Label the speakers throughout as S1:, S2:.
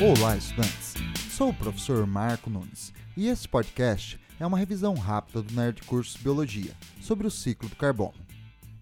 S1: Olá, estudantes! Sou o professor Marco Nunes e esse podcast é uma revisão rápida do Nerd Curso Biologia sobre o ciclo do carbono.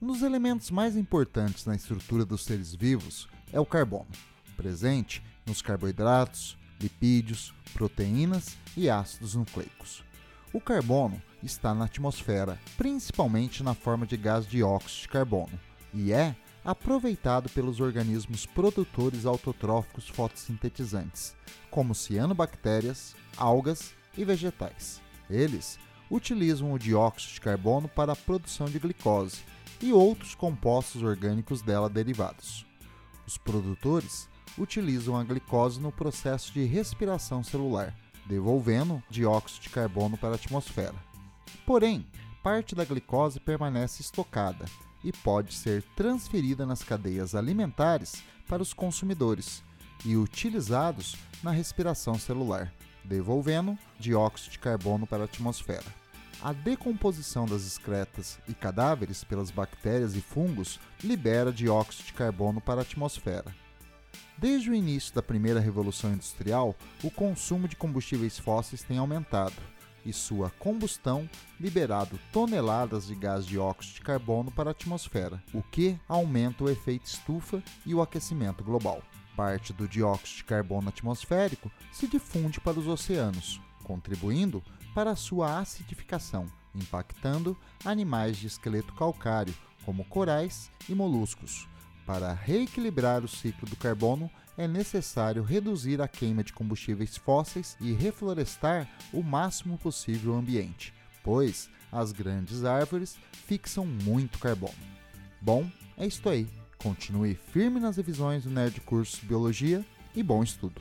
S1: Um dos elementos mais importantes na estrutura dos seres vivos é o carbono, presente nos carboidratos, lipídios, proteínas e ácidos nucleicos. O carbono está na atmosfera, principalmente na forma de gás dióxido de carbono, e é aproveitado pelos organismos produtores autotróficos fotossintetizantes, como cianobactérias, algas e vegetais. Eles utilizam o dióxido de carbono para a produção de glicose e outros compostos orgânicos dela derivados. Os produtores utilizam a glicose no processo de respiração celular, devolvendo dióxido de carbono para a atmosfera. Porém, parte da glicose permanece estocada e pode ser transferida nas cadeias alimentares para os consumidores e utilizados na respiração celular, devolvendo dióxido de carbono para a atmosfera. A decomposição das excretas e cadáveres pelas bactérias e fungos libera dióxido de carbono para a atmosfera. Desde o início da primeira revolução industrial, o consumo de combustíveis fósseis tem aumentado e sua combustão liberado toneladas de gás dióxido de carbono para a atmosfera, o que aumenta o efeito estufa e o aquecimento global. Parte do dióxido de carbono atmosférico se difunde para os oceanos, contribuindo para sua acidificação, impactando animais de esqueleto calcário, como corais e moluscos. Para reequilibrar o ciclo do carbono, é necessário reduzir a queima de combustíveis fósseis e reflorestar o máximo possível o ambiente, pois as grandes árvores fixam muito carbono. Bom, é isso aí. Continue firme nas revisões do Nerd Curso Biologia e bom estudo!